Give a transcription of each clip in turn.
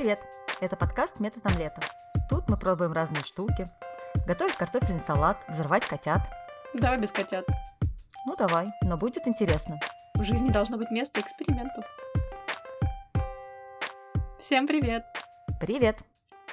Привет! Это подкаст «Метод омлета». Тут мы пробуем разные штуки. Готовить картофельный салат, взрывать котят. Давай без котят. Ну давай, но будет интересно. В жизни должно быть место экспериментов. Всем привет! Привет!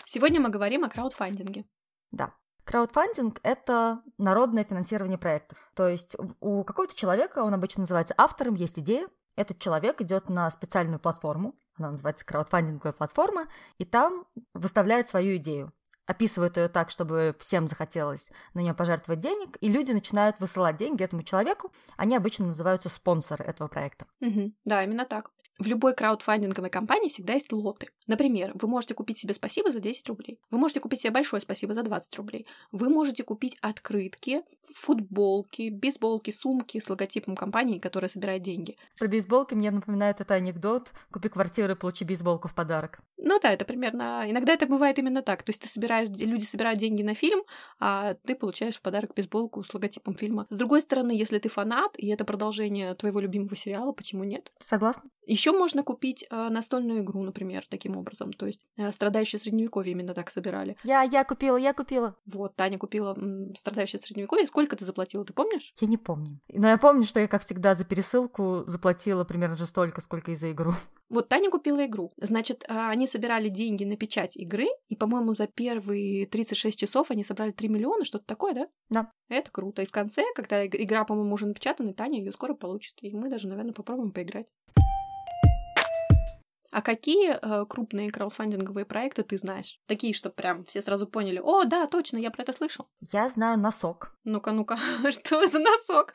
Сегодня мы говорим о краудфандинге. Да. Краудфандинг — это народное финансирование проектов. То есть у какого-то человека, он обычно называется автором, есть идея, этот человек идет на специальную платформу, она называется краудфандинговая платформа, и там выставляет свою идею описывает ее так, чтобы всем захотелось на нее пожертвовать денег, и люди начинают высылать деньги этому человеку. Они обычно называются спонсоры этого проекта. Угу. Да, именно так. В любой краудфандинговой компании всегда есть лоты. Например, вы можете купить себе спасибо за 10 рублей. Вы можете купить себе большое спасибо за 20 рублей. Вы можете купить открытки, футболки, бейсболки, сумки с логотипом компании, которая собирает деньги. Про бейсболки мне напоминает это анекдот «Купи квартиру и получи бейсболку в подарок». Ну да, это примерно... Иногда это бывает именно так. То есть ты собираешь... Люди собирают деньги на фильм, а ты получаешь в подарок бейсболку с логотипом фильма. С другой стороны, если ты фанат, и это продолжение твоего любимого сериала, почему нет? Согласна. Еще можно купить э, настольную игру, например, таким образом. То есть э, страдающие средневековье именно так собирали. Я, я купила, я купила. Вот, Таня купила м, страдающее средневековье. Сколько ты заплатила, ты помнишь? Я не помню. Но я помню, что я, как всегда, за пересылку заплатила примерно же столько, сколько и за игру. Вот Таня купила игру. Значит, э, они собирали деньги на печать игры, и, по-моему, за первые 36 часов они собрали 3 миллиона, что-то такое, да? Да. Это круто. И в конце, когда игра, по-моему, уже напечатана, Таня ее скоро получит. И мы даже, наверное, попробуем поиграть. А какие э, крупные краудфандинговые проекты ты знаешь? Такие, что прям все сразу поняли, о, да, точно, я про это слышал. Я знаю носок. Ну-ка, ну-ка, что за носок?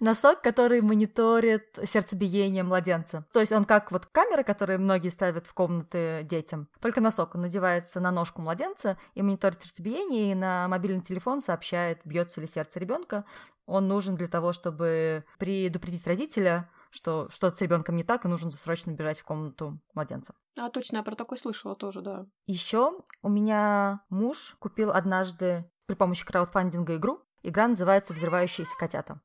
Носок, который мониторит сердцебиение младенца. То есть он как вот камера, которые многие ставят в комнаты детям. Только носок. Он надевается на ножку младенца и мониторит сердцебиение, и на мобильный телефон сообщает, бьется ли сердце ребенка. Он нужен для того, чтобы предупредить родителя, что что-то с ребенком не так, и нужно срочно бежать в комнату младенца. А точно, я про такой слышала тоже, да. Еще у меня муж купил однажды при помощи краудфандинга игру. Игра называется «Взрывающиеся котята».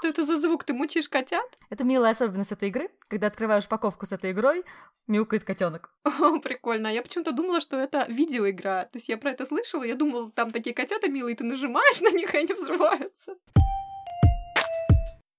Что это за звук? Ты мучаешь котят? Это милая особенность этой игры. Когда открываешь упаковку с этой игрой, мяукает котенок. О, прикольно. Я почему-то думала, что это видеоигра. То есть я про это слышала, я думала, там такие котята милые, ты нажимаешь на них, и они взрываются.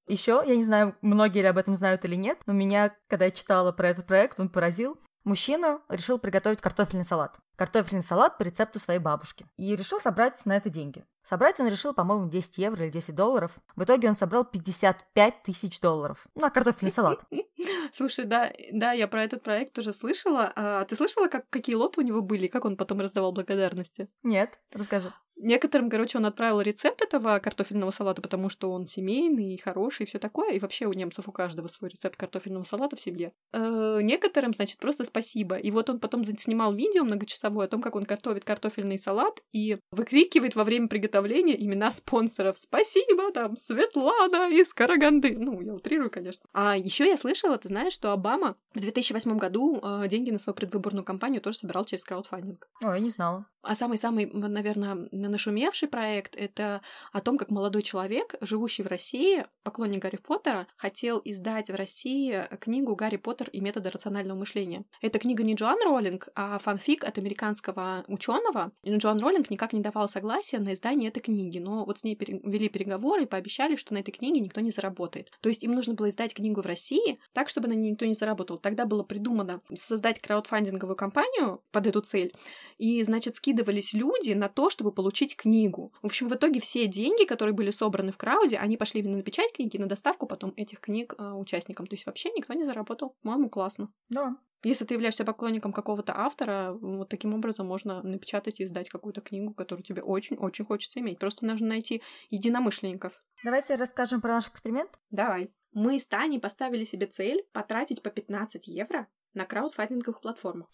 Еще, я не знаю, многие ли об этом знают или нет, но меня, когда я читала про этот проект, он поразил. Мужчина решил приготовить картофельный салат. Картофельный салат по рецепту своей бабушки. И решил собрать на это деньги. Собрать он решил, по-моему, 10 евро или 10 долларов. В итоге он собрал 55 тысяч долларов на картофельный салат. Слушай, да, да, я про этот проект тоже слышала. А ты слышала, как, какие лоты у него были, как он потом раздавал благодарности? Нет, расскажи. Некоторым, короче, он отправил рецепт этого картофельного салата, потому что он семейный и хороший и все такое. И вообще у немцев у каждого свой рецепт картофельного салата в семье. Э, некоторым, значит, просто спасибо. И вот он потом снимал видео многочасовое о том, как он готовит картофельный салат и выкрикивает во время приготовления имена спонсоров. Спасибо, там, Светлана из Караганды. Ну, я утрирую, конечно. А еще я слышала, ты знаешь, что Обама в 2008 году э, деньги на свою предвыборную кампанию тоже собирал через краудфандинг. Ой, я не знала. А самый-самый, наверное, нашумевший проект — это о том, как молодой человек, живущий в России, поклонник Гарри Поттера, хотел издать в России книгу «Гарри Поттер и методы рационального мышления». Эта книга не Джоан Роллинг, а фанфик от американского ученого. Джоан Роллинг никак не давал согласия на издание этой книги, но вот с ней вели переговоры и пообещали, что на этой книге никто не заработает. То есть им нужно было издать книгу в России так, чтобы на ней никто не заработал. Тогда было придумано создать краудфандинговую кампанию под эту цель, и, значит, скидывались люди на то, чтобы получить книгу. В общем, в итоге все деньги, которые были собраны в крауде, они пошли именно на печать книги, на доставку потом этих книг э, участникам. То есть вообще никто не заработал. По-моему, классно. Да. Если ты являешься поклонником какого-то автора, вот таким образом можно напечатать и издать какую-то книгу, которую тебе очень-очень хочется иметь. Просто нужно найти единомышленников. Давайте расскажем про наш эксперимент. Давай. Мы с Таней поставили себе цель потратить по 15 евро на краудфандинговых платформах.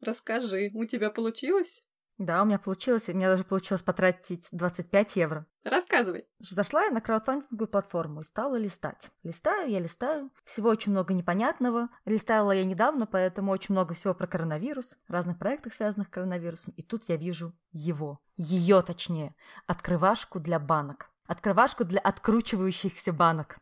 Расскажи, у тебя получилось? Да, у меня получилось. У меня даже получилось потратить 25 евро. Рассказывай. Зашла я на краудфандинговую платформу и стала листать. Листаю, я листаю. Всего очень много непонятного. Листала я недавно, поэтому очень много всего про коронавирус, разных проектах, связанных с коронавирусом. И тут я вижу его. Ее, точнее. Открывашку для банок. Открывашку для откручивающихся банок.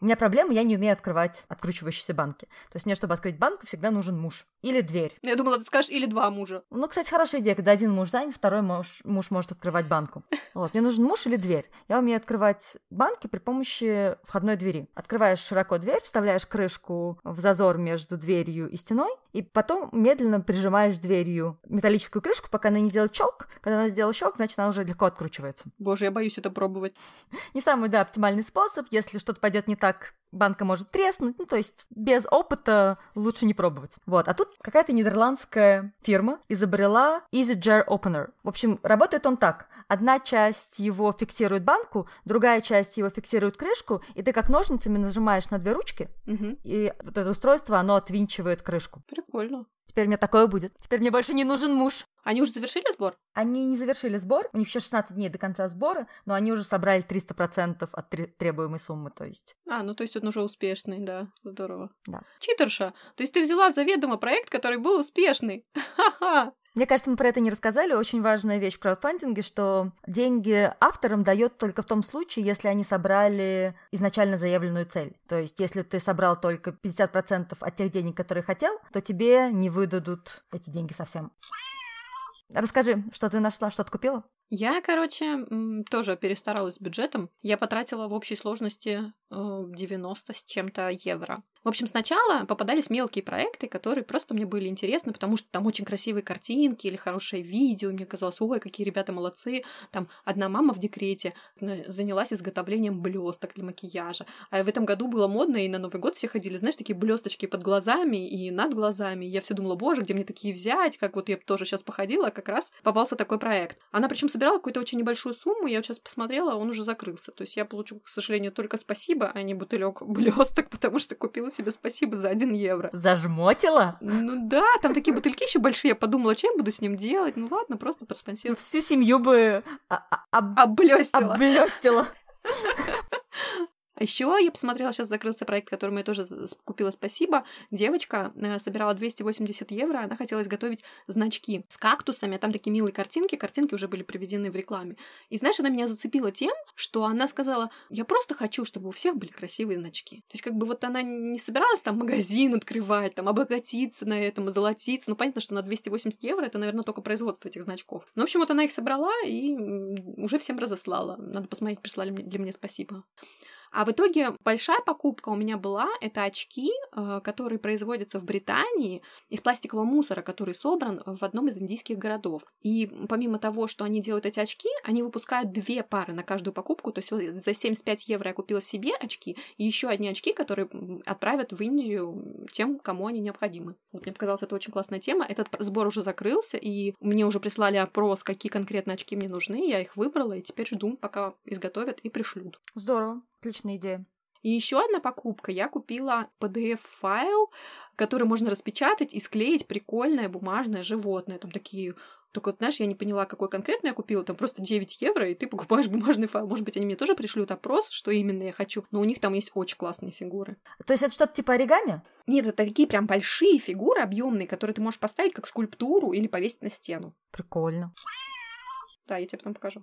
У меня проблема, я не умею открывать откручивающиеся банки. То есть мне, чтобы открыть банку, всегда нужен муж. Или дверь. Я думала, ты скажешь, или два мужа. Ну, кстати, хорошая идея, когда один муж занят, второй муж, муж может открывать банку. Вот, мне нужен муж или дверь. Я умею открывать банки при помощи входной двери. Открываешь широко дверь, вставляешь крышку в зазор между дверью и стеной, и потом медленно прижимаешь дверью металлическую крышку, пока она не сделает щелк. Когда она сделала щелк, значит, она уже легко откручивается. Боже, я боюсь это пробовать. Не самый, да, оптимальный способ. Если что-то пойдет не так, банка может треснуть. Ну, то есть без опыта лучше не пробовать. Вот. А тут какая-то нидерландская фирма изобрела Easy Jar Opener. В общем, работает он так. Одна часть его фиксирует банку, другая часть его фиксирует крышку, и ты как ножницами нажимаешь на две ручки, Угу. и вот это устройство, оно отвинчивает крышку. Прикольно. Теперь мне такое будет. Теперь мне больше не нужен муж. Они уже завершили сбор? Они не завершили сбор, у них еще 16 дней до конца сбора, но они уже собрали 300% от тре- требуемой суммы, то есть... А, ну то есть он уже успешный, да. Здорово. Да. Читерша. То есть ты взяла заведомо проект, который был успешный. Ха-ха. Мне кажется, мы про это не рассказали. Очень важная вещь в краудфандинге, что деньги авторам дает только в том случае, если они собрали изначально заявленную цель. То есть, если ты собрал только 50% от тех денег, которые хотел, то тебе не выдадут эти деньги совсем. Расскажи, что ты нашла, что ты купила? Я, короче, тоже перестаралась с бюджетом. Я потратила в общей сложности 90 с чем-то евро. В общем, сначала попадались мелкие проекты, которые просто мне были интересны, потому что там очень красивые картинки или хорошее видео. Мне казалось, ой, какие ребята молодцы. Там одна мама в декрете э, занялась изготовлением блесток для макияжа. А в этом году было модно, и на Новый год все ходили, знаешь, такие блесточки под глазами и над глазами. Я все думала, боже, где мне такие взять? Как вот я тоже сейчас походила, а как раз попался такой проект. Она причем собирала какую-то очень небольшую сумму, я вот сейчас посмотрела, он уже закрылся. То есть я получу, к сожалению, только спасибо, а не бутылек блесток, потому что купила себе спасибо за 1 евро. Зажмотила? Ну да, там такие бутыльки еще большие. Я подумала, я буду с ним делать? Ну ладно, просто проспонсирую. Всю семью бы а- а- об- Облестила. облестила. Еще я посмотрела, сейчас закрылся проект, который я тоже купила, спасибо. Девочка э, собирала 280 евро, она хотела изготовить значки с кактусами, а там такие милые картинки, картинки уже были приведены в рекламе. И знаешь, она меня зацепила тем, что она сказала, я просто хочу, чтобы у всех были красивые значки. То есть как бы вот она не собиралась там магазин открывать, там обогатиться на этом, золотиться. Ну понятно, что на 280 евро это, наверное, только производство этих значков. Ну, в общем, вот она их собрала и уже всем разослала. Надо посмотреть, прислали для меня спасибо. А в итоге большая покупка у меня была — это очки, э, которые производятся в Британии из пластикового мусора, который собран в одном из индийских городов. И помимо того, что они делают эти очки, они выпускают две пары на каждую покупку. То есть вот за 75 евро я купила себе очки и еще одни очки, которые отправят в Индию тем, кому они необходимы. Вот мне показалась это очень классная тема. Этот сбор уже закрылся, и мне уже прислали опрос, какие конкретно очки мне нужны. Я их выбрала, и теперь жду, пока изготовят и пришлют. Здорово. Отличная идея. И еще одна покупка. Я купила PDF-файл, который можно распечатать и склеить прикольное бумажное животное. Там такие только, вот, знаешь, я не поняла, какой конкретно я купила. Там просто 9 евро, и ты покупаешь бумажный файл. Может быть, они мне тоже пришлют опрос, что именно я хочу. Но у них там есть очень классные фигуры. То есть это что-то типа оригами? Нет, это такие прям большие фигуры объемные, которые ты можешь поставить как скульптуру или повесить на стену. Прикольно. Да, я тебе потом покажу.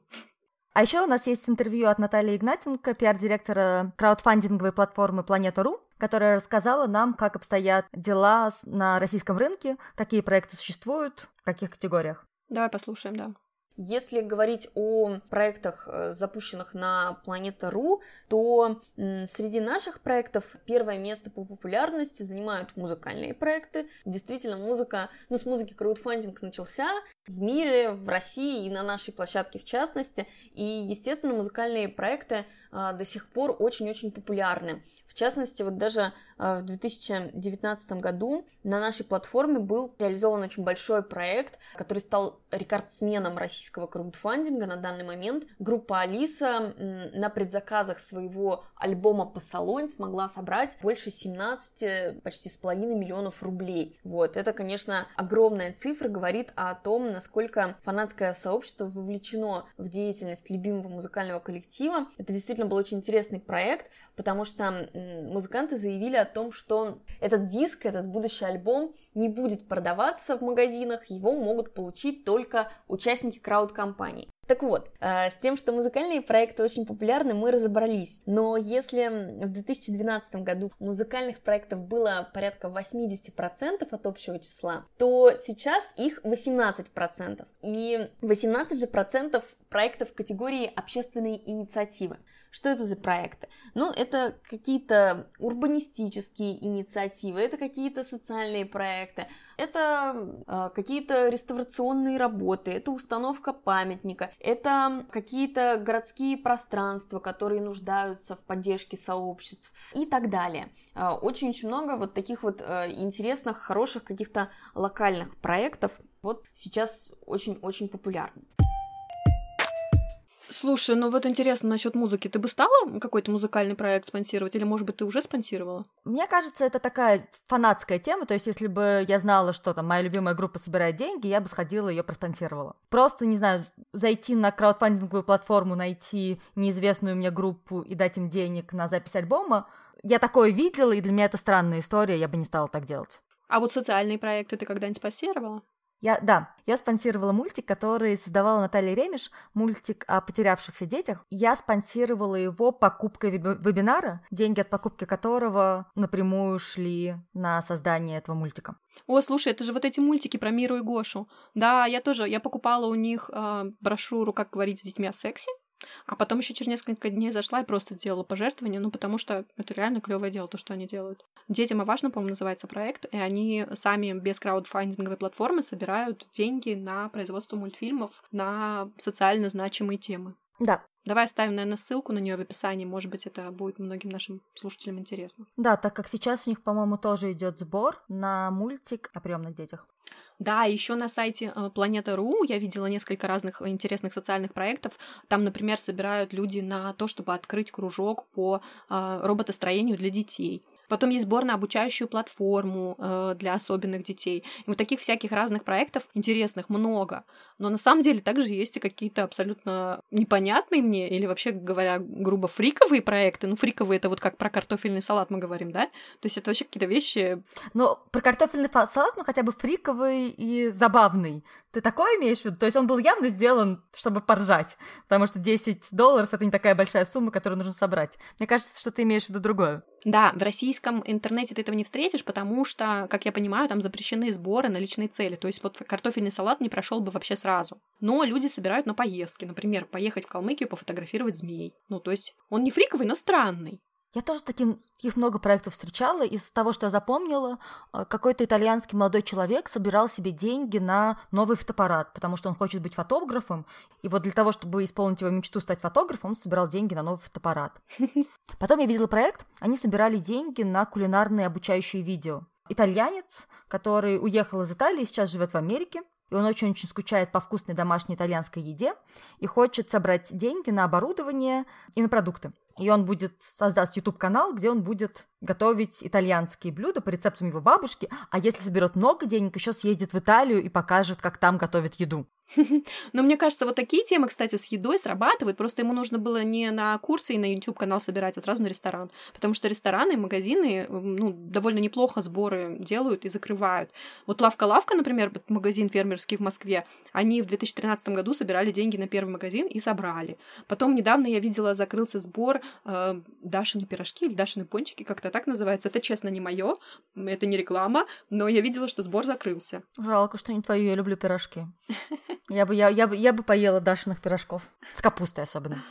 А еще у нас есть интервью от Натальи Игнатенко, пиар-директора краудфандинговой платформы Планета.ру, которая рассказала нам, как обстоят дела на российском рынке, какие проекты существуют, в каких категориях. Давай послушаем, да. Если говорить о проектах, э, запущенных на Планета.ру, то среди наших проектов первое место по популярности занимают музыкальные проекты. Действительно, музыка, ну, с музыки краудфандинг начался в мире, в России и на нашей площадке в частности. И, естественно, музыкальные проекты а, до сих пор очень-очень популярны. Частности, вот даже а, в 2019 году на нашей платформе был реализован очень большой проект, который стал рекордсменом российского краудфандинга на данный момент. Группа Алиса на предзаказах своего альбома «Посолонь» смогла собрать больше 17, почти с половиной миллионов рублей. Вот, это, конечно, огромная цифра, говорит о том, насколько фанатское сообщество вовлечено в деятельность любимого музыкального коллектива. Это действительно был очень интересный проект, потому что музыканты заявили о том, что этот диск, этот будущий альбом не будет продаваться в магазинах, его могут получить только участники крауд-компаний. Так вот, э, с тем, что музыкальные проекты очень популярны, мы разобрались. Но если в 2012 году музыкальных проектов было порядка 80% от общего числа, то сейчас их 18%. И 18 же процентов проектов категории общественные инициативы. Что это за проекты? Ну, это какие-то урбанистические инициативы, это какие-то социальные проекты, это э, какие-то реставрационные работы, это установка памятника, это какие-то городские пространства, которые нуждаются в поддержке сообществ и так далее. Очень-очень много вот таких вот э, интересных, хороших каких-то локальных проектов вот сейчас очень-очень популярны. Слушай, ну вот интересно насчет музыки. Ты бы стала какой-то музыкальный проект спонсировать, или, может быть, ты уже спонсировала? Мне кажется, это такая фанатская тема. То есть, если бы я знала, что там моя любимая группа собирает деньги, я бы сходила и ее проспонсировала. Просто, не знаю, зайти на краудфандинговую платформу, найти неизвестную мне группу и дать им денег на запись альбома. Я такое видела, и для меня это странная история, я бы не стала так делать. А вот социальные проекты ты когда-нибудь спонсировала? Я, да, я спонсировала мультик, который создавала Наталья Ремеш, мультик о потерявшихся детях. Я спонсировала его покупкой вебинара, деньги от покупки которого напрямую шли на создание этого мультика. О, слушай, это же вот эти мультики про Миру и Гошу. Да, я тоже, я покупала у них э, брошюру «Как говорить с детьми о сексе», а потом еще через несколько дней зашла и просто сделала пожертвование, ну потому что это реально клевое дело, то, что они делают. Детям и важно, по-моему, называется проект, и они сами без краудфандинговой платформы собирают деньги на производство мультфильмов на социально значимые темы. Да, Давай оставим, наверное, ссылку на нее в описании. Может быть, это будет многим нашим слушателям интересно. Да, так как сейчас у них, по-моему, тоже идет сбор на мультик о приемных детях. Да, еще на сайте э, Планета.ру я видела несколько разных интересных социальных проектов. Там, например, собирают люди на то, чтобы открыть кружок по э, роботостроению для детей. Потом есть сбор на обучающую платформу э, для особенных детей. И вот таких всяких разных проектов интересных много. Но на самом деле также есть и какие-то абсолютно непонятные мне, или вообще говоря, грубо фриковые проекты. Ну, фриковые это вот как про картофельный салат мы говорим, да? То есть это вообще какие-то вещи... Но про картофельный салат, ну, хотя бы фриковый и забавный. Ты такое имеешь в виду? То есть он был явно сделан, чтобы поржать, потому что 10 долларов — это не такая большая сумма, которую нужно собрать. Мне кажется, что ты имеешь в виду другое. Да, в российском интернете ты этого не встретишь, потому что, как я понимаю, там запрещены сборы на личные цели. То есть вот картофельный салат не прошел бы вообще сразу. Но люди собирают на поездки. Например, поехать в Калмыкию пофотографировать змей. Ну, то есть он не фриковый, но странный. Я тоже таким, таких много проектов встречала. Из того, что я запомнила, э, какой-то итальянский молодой человек собирал себе деньги на новый фотоаппарат, потому что он хочет быть фотографом. И вот для того, чтобы исполнить его мечту стать фотографом, он собирал деньги на новый фотоаппарат. Потом я видела проект, они собирали деньги на кулинарные обучающие видео. Итальянец, который уехал из Италии, сейчас живет в Америке, и он очень-очень скучает по вкусной домашней итальянской еде и хочет собрать деньги на оборудование и на продукты. И он будет создать YouTube-канал, где он будет готовить итальянские блюда по рецептам его бабушки, а если соберет много денег, еще съездит в Италию и покажет, как там готовят еду. Но мне кажется, вот такие темы, кстати, с едой срабатывают. Просто ему нужно было не на курсы и на YouTube канал собирать, а сразу на ресторан. Потому что рестораны и магазины ну, довольно неплохо сборы делают и закрывают. Вот Лавка-Лавка, например, магазин фермерский в Москве, они в 2013 году собирали деньги на первый магазин и собрали. Потом недавно я видела, закрылся сбор э, Дашины пирожки или Дашины пончики, как-то так называется. Это, честно, не мое, это не реклама, но я видела, что сбор закрылся. Жалко, что не твое, я люблю пирожки. Я бы, я, я, бы, я бы поела Дашиных пирожков. С капустой особенно.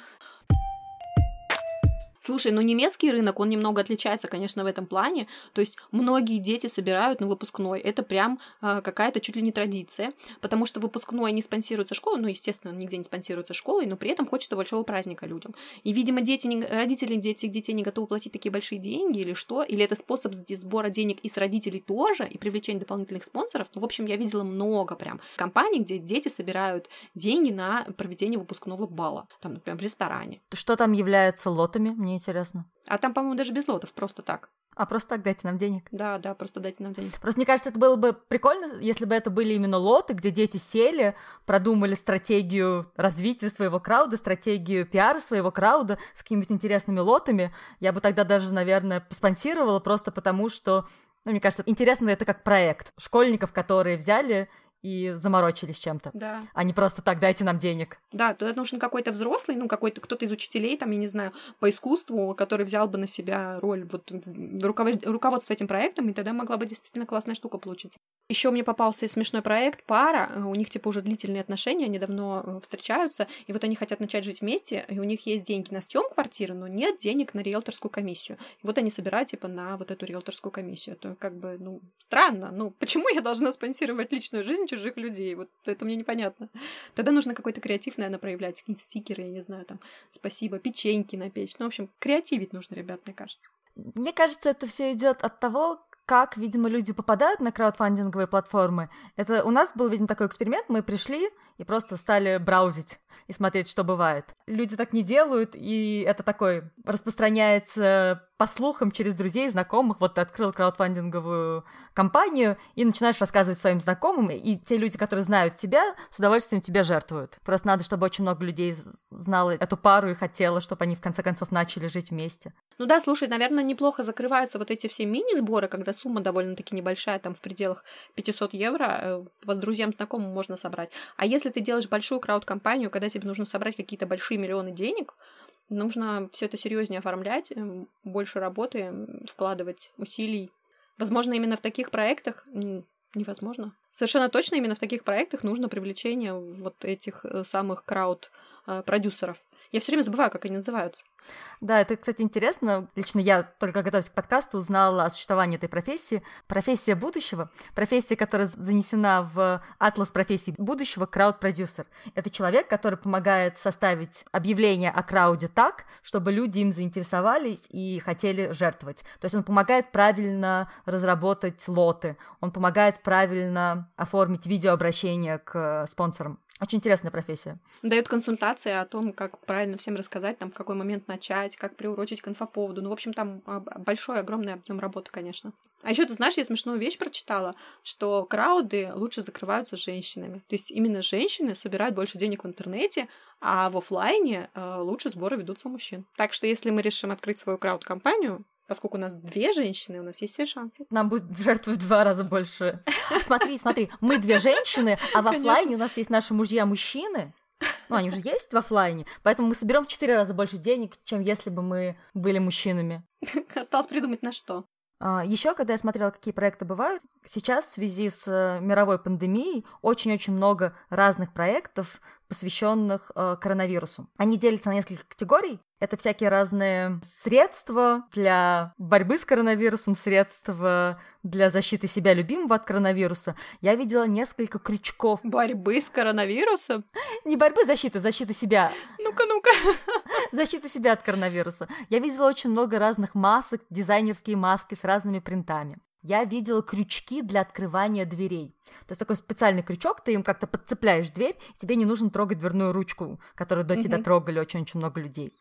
Слушай, ну немецкий рынок, он немного отличается, конечно, в этом плане. То есть многие дети собирают на выпускной. Это прям э, какая-то чуть ли не традиция, потому что выпускной не спонсируется школой, ну, естественно, нигде не спонсируется школой, но при этом хочется большого праздника людям. И, видимо, дети не, родители дети, детей не готовы платить такие большие деньги или что, или это способ сбора денег и с родителей тоже, и привлечения дополнительных спонсоров. Ну, в общем, я видела много прям компаний, где дети собирают деньги на проведение выпускного бала, там, например, в ресторане. Что там является лотами? Мне интересно. А там, по-моему, даже без лотов, просто так. А просто так дайте нам денег. Да, да, просто дайте нам денег. Просто мне кажется, это было бы прикольно, если бы это были именно лоты, где дети сели, продумали стратегию развития своего крауда, стратегию пиара своего крауда с какими-нибудь интересными лотами. Я бы тогда даже, наверное, спонсировала просто потому, что ну, мне кажется, интересно это как проект школьников, которые взяли и заморочились чем-то. Да. А не просто так, дайте нам денег. Да, туда нужен какой-то взрослый, ну, какой-то кто-то из учителей, там, я не знаю, по искусству, который взял бы на себя роль вот руковод... руководства этим проектом, и тогда могла бы действительно классная штука получиться. Еще мне попался смешной проект пара, у них типа уже длительные отношения, они давно э, встречаются, и вот они хотят начать жить вместе, и у них есть деньги на съем квартиры, но нет денег на риэлторскую комиссию. И вот они собирают типа на вот эту риэлторскую комиссию. Это как бы, ну, странно. Ну, почему я должна спонсировать личную жизнь чужих людей. Вот это мне непонятно. Тогда нужно какой-то креатив, наверное, проявлять. Какие-то стикеры, я не знаю, там, спасибо, печеньки на печь. Ну, в общем, креативить нужно, ребят, мне кажется. Мне кажется, это все идет от того, как, видимо, люди попадают на краудфандинговые платформы. Это у нас был, видимо, такой эксперимент. Мы пришли и просто стали браузить и смотреть, что бывает. Люди так не делают, и это такой распространяется по слухам через друзей, знакомых. Вот ты открыл краудфандинговую компанию и начинаешь рассказывать своим знакомым, и те люди, которые знают тебя, с удовольствием тебе жертвуют. Просто надо, чтобы очень много людей знало эту пару и хотело, чтобы они в конце концов начали жить вместе. Ну да, слушай, наверное, неплохо закрываются вот эти все мини-сборы, когда сумма довольно-таки небольшая, там в пределах 500 евро, с э, друзьям, знакомым можно собрать. А если ты делаешь большую крауд-компанию, когда тебе нужно собрать какие-то большие миллионы денег, нужно все это серьезнее оформлять, эм, больше работы вкладывать, усилий. Возможно, именно в таких проектах невозможно. Совершенно точно именно в таких проектах нужно привлечение вот этих э, самых крауд-продюсеров. Э, я все время забываю, как они называются. Да, это, кстати, интересно. Лично я, только готовясь к подкасту, узнала о существовании этой профессии. Профессия будущего. Профессия, которая занесена в атлас профессий будущего, крауд-продюсер. Это человек, который помогает составить объявление о крауде так, чтобы люди им заинтересовались и хотели жертвовать. То есть он помогает правильно разработать лоты, он помогает правильно оформить видеообращение к спонсорам. Очень интересная профессия. Дает консультации о том, как правильно всем рассказать, там, в какой момент начать, как приурочить к инфоповоду. Ну, в общем, там а, большой, огромный объем работы, конечно. А еще ты знаешь, я смешную вещь прочитала, что крауды лучше закрываются женщинами. То есть именно женщины собирают больше денег в интернете, а в офлайне э, лучше сборы ведутся мужчин. Так что если мы решим открыть свою крауд-компанию, Поскольку у нас две женщины, у нас есть все шансы. Нам будет жертвовать в два раза больше. Смотри, смотри, мы две женщины, а в офлайне у нас есть наши мужья-мужчины. Ну, они уже есть в офлайне, поэтому мы соберем в четыре раза больше денег, чем если бы мы были мужчинами. Осталось придумать на что. А, Еще, когда я смотрела, какие проекты бывают, сейчас в связи с э, мировой пандемией очень-очень много разных проектов, посвященных э, коронавирусу. Они делятся на несколько категорий. Это всякие разные средства для борьбы с коронавирусом, средства для защиты себя любимого от коронавируса. Я видела несколько крючков. Борьбы с коронавирусом? Не борьбы, защиты, защиты себя. Ну-ка, ну-ка. Защита себя от коронавируса. Я видела очень много разных масок, дизайнерские маски с разными принтами я видела крючки для открывания дверей. То есть такой специальный крючок, ты им как-то подцепляешь дверь, тебе не нужно трогать дверную ручку, которую до тебя трогали очень-очень много людей.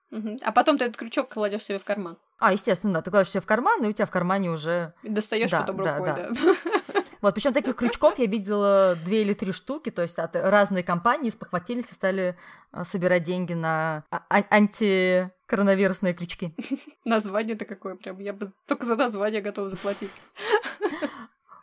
А потом ты этот крючок кладешь себе в карман. А, естественно, да, ты кладешь себе в карман, и у тебя в кармане уже... Достаешь да, потом рукой, да. да. Вот, причем таких крючков я видела две или три штуки, то есть от разные компании спохватились и стали а, собирать деньги на а- а- антикоронавирусные крючки. Название-то какое прям, я бы только за название готова заплатить.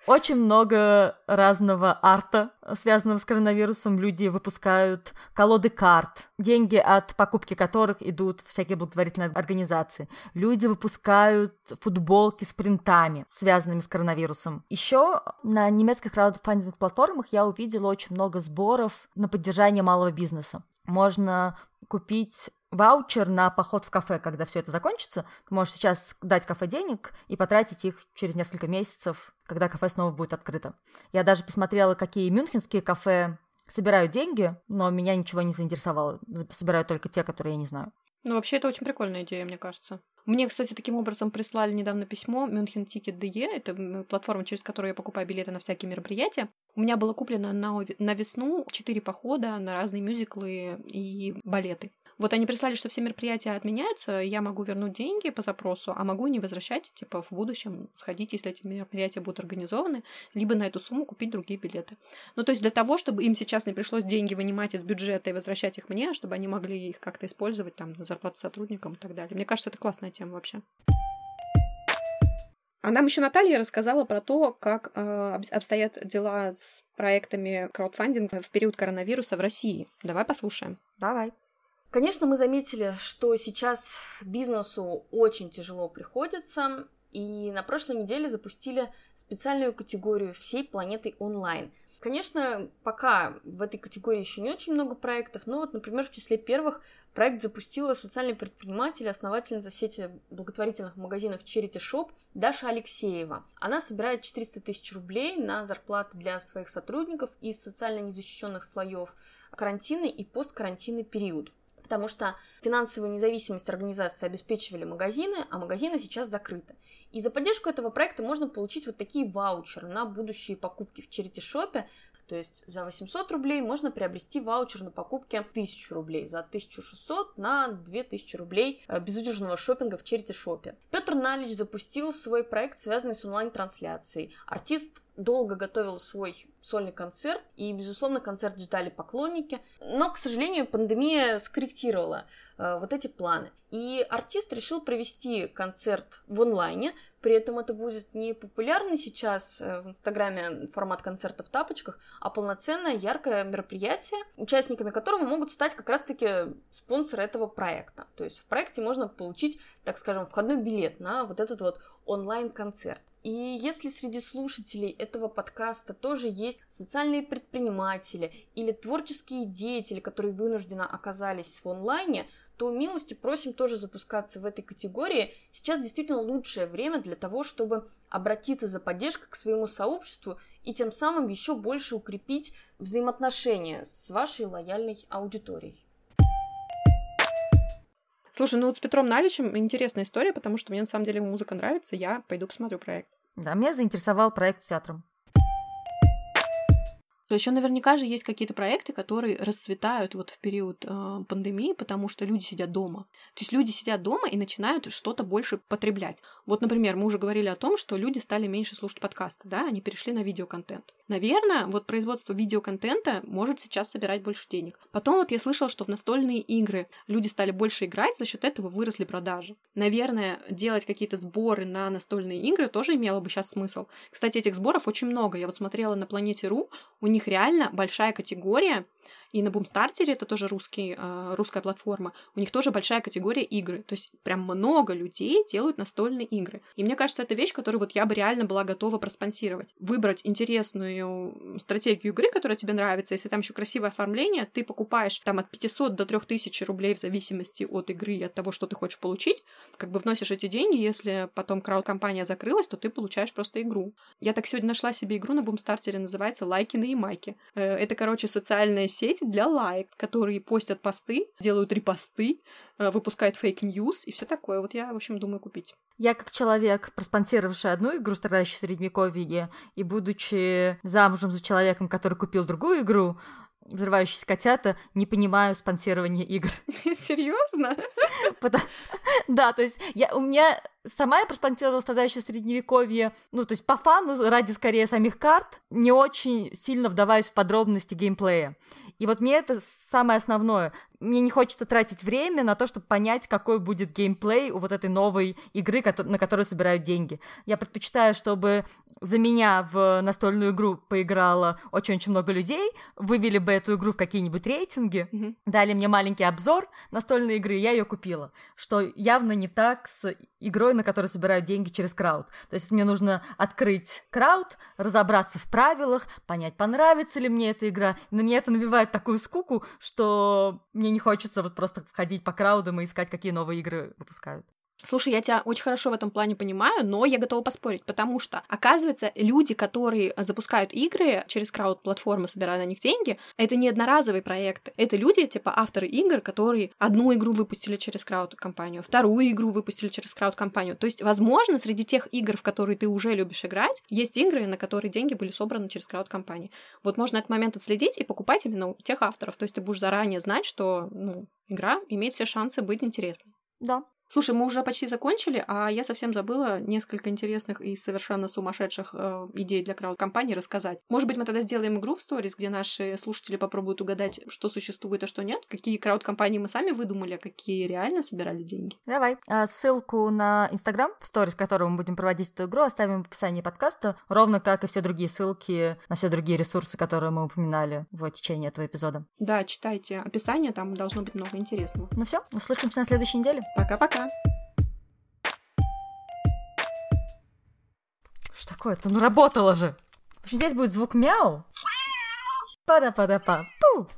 Очень много разного арта, связанного с коронавирусом. Люди выпускают колоды карт, деньги от покупки которых идут в всякие благотворительные организации. Люди выпускают футболки с принтами, связанными с коронавирусом. Еще на немецких краудфандинговых платформах я увидела очень много сборов на поддержание малого бизнеса. Можно купить ваучер на поход в кафе, когда все это закончится. Ты можешь сейчас дать кафе денег и потратить их через несколько месяцев, когда кафе снова будет открыто. Я даже посмотрела, какие мюнхенские кафе собирают деньги, но меня ничего не заинтересовало. Собирают только те, которые я не знаю. Ну, вообще, это очень прикольная идея, мне кажется. Мне, кстати, таким образом прислали недавно письмо München Ticket DE. Это платформа, через которую я покупаю билеты на всякие мероприятия. У меня было куплено на, на весну четыре похода на разные мюзиклы и балеты. Вот они прислали, что все мероприятия отменяются, я могу вернуть деньги по запросу, а могу не возвращать, типа, в будущем сходить, если эти мероприятия будут организованы, либо на эту сумму купить другие билеты. Ну, то есть для того, чтобы им сейчас не пришлось деньги вынимать из бюджета и возвращать их мне, чтобы они могли их как-то использовать там на зарплату сотрудникам и так далее. Мне кажется, это классная тема вообще. А нам еще Наталья рассказала про то, как э, обстоят дела с проектами краудфандинга в период коронавируса в России. Давай послушаем. Давай. Конечно, мы заметили, что сейчас бизнесу очень тяжело приходится, и на прошлой неделе запустили специальную категорию всей планеты онлайн. Конечно, пока в этой категории еще не очень много проектов, но вот, например, в числе первых Проект запустила социальный предприниматель, основательница сети благотворительных магазинов Charity Shop Даша Алексеева. Она собирает 400 тысяч рублей на зарплаты для своих сотрудников из социально незащищенных слоев карантинный и посткарантинный период потому что финансовую независимость организации обеспечивали магазины, а магазины сейчас закрыты. И за поддержку этого проекта можно получить вот такие ваучеры на будущие покупки в черити-шопе, то есть за 800 рублей можно приобрести ваучер на покупки 1000 рублей, за 1600 на 2000 рублей э, безудержного шопинга в Черити Шопе. Петр Налич запустил свой проект, связанный с онлайн-трансляцией. Артист долго готовил свой сольный концерт, и, безусловно, концерт ждали поклонники. Но, к сожалению, пандемия скорректировала э, вот эти планы. И артист решил провести концерт в онлайне, при этом это будет не популярный сейчас э, в Инстаграме формат концерта в тапочках, а полноценное яркое мероприятие, участниками которого могут стать как раз-таки спонсоры этого проекта. То есть в проекте можно получить, так скажем, входной билет на вот этот вот онлайн-концерт. И если среди слушателей этого подкаста тоже есть социальные предприниматели или творческие деятели, которые вынужденно оказались в онлайне, то милости просим тоже запускаться в этой категории. Сейчас действительно лучшее время для того, чтобы обратиться за поддержкой к своему сообществу и тем самым еще больше укрепить взаимоотношения с вашей лояльной аудиторией. Слушай, ну вот с Петром Наличем интересная история, потому что мне на самом деле музыка нравится, я пойду посмотрю проект. Да, меня заинтересовал проект с театром. Еще наверняка же есть какие-то проекты, которые расцветают вот в период э, пандемии, потому что люди сидят дома. То есть люди сидят дома и начинают что-то больше потреблять. Вот, например, мы уже говорили о том, что люди стали меньше слушать подкасты, да, они перешли на видеоконтент. Наверное, вот производство видеоконтента может сейчас собирать больше денег. Потом вот я слышала, что в настольные игры люди стали больше играть, за счет этого выросли продажи. Наверное, делать какие-то сборы на настольные игры тоже имело бы сейчас смысл. Кстати, этих сборов очень много. Я вот смотрела на Планете.ру, у них реально большая категория и на Бумстартере, это тоже русский, э, русская платформа, у них тоже большая категория игры. То есть прям много людей делают настольные игры. И мне кажется, это вещь, которую вот я бы реально была готова проспонсировать. Выбрать интересную стратегию игры, которая тебе нравится, если там еще красивое оформление, ты покупаешь там от 500 до 3000 рублей в зависимости от игры и от того, что ты хочешь получить, как бы вносишь эти деньги, если потом крауд-компания закрылась, то ты получаешь просто игру. Я так сегодня нашла себе игру на Бумстартере, называется «Лайкины и майки». Э, это, короче, социальная сеть, для лайк, которые постят посты, делают репосты, э, выпускают fake news и все такое. Вот я, в общем, думаю купить. Я как человек, проспонсировавший одну игру «Страдающее средневековье» и будучи замужем за человеком, который купил другую игру, взрывающиеся котята, не понимаю спонсирования игр. Серьезно? Да, то есть я, у меня сама я проспонсировала страдающее средневековье, ну, то есть по фану, ради скорее самих карт, не очень сильно вдаваюсь в подробности геймплея. И вот мне это самое основное. Мне не хочется тратить время на то, чтобы понять, какой будет геймплей у вот этой новой игры, на которую собирают деньги. Я предпочитаю, чтобы за меня в настольную игру поиграло очень-очень много людей, вывели бы эту игру в какие-нибудь рейтинги, mm-hmm. дали мне маленький обзор настольной игры, и я ее купила. Что явно не так с игрой, на которую собирают деньги через крауд. То есть мне нужно открыть крауд, разобраться в правилах, понять, понравится ли мне эта игра. На меня это навевает такую скуку, что мне не хочется вот просто ходить по краудам и искать, какие новые игры выпускают. Слушай, я тебя очень хорошо в этом плане понимаю, но я готова поспорить, потому что, оказывается, люди, которые запускают игры через крауд-платформы, собирая на них деньги, это не одноразовые проекты. Это люди, типа авторы игр, которые одну игру выпустили через крауд-компанию, вторую игру выпустили через крауд-компанию. То есть, возможно, среди тех игр, в которые ты уже любишь играть, есть игры, на которые деньги были собраны через крауд-компании. Вот можно этот момент отследить и покупать именно у тех авторов. То есть ты будешь заранее знать, что ну, игра имеет все шансы быть интересной. Да, Слушай, мы уже почти закончили, а я совсем забыла несколько интересных и совершенно сумасшедших э, идей для крауд-компании рассказать. Может быть, мы тогда сделаем игру в сторис, где наши слушатели попробуют угадать, что существует, а что нет, какие крауд-компании мы сами выдумали, а какие реально собирали деньги. Давай. А, ссылку на Инстаграм, в сторис, которого мы будем проводить эту игру, оставим в описании подкаста, ровно как и все другие ссылки на все другие ресурсы, которые мы упоминали в течение этого эпизода. Да, читайте описание, там должно быть много интересного. Ну все, услышимся на следующей неделе. Пока-пока. Что такое-то? Ну же! В общем, здесь будет звук мяу. Пада-пада-па. Пу!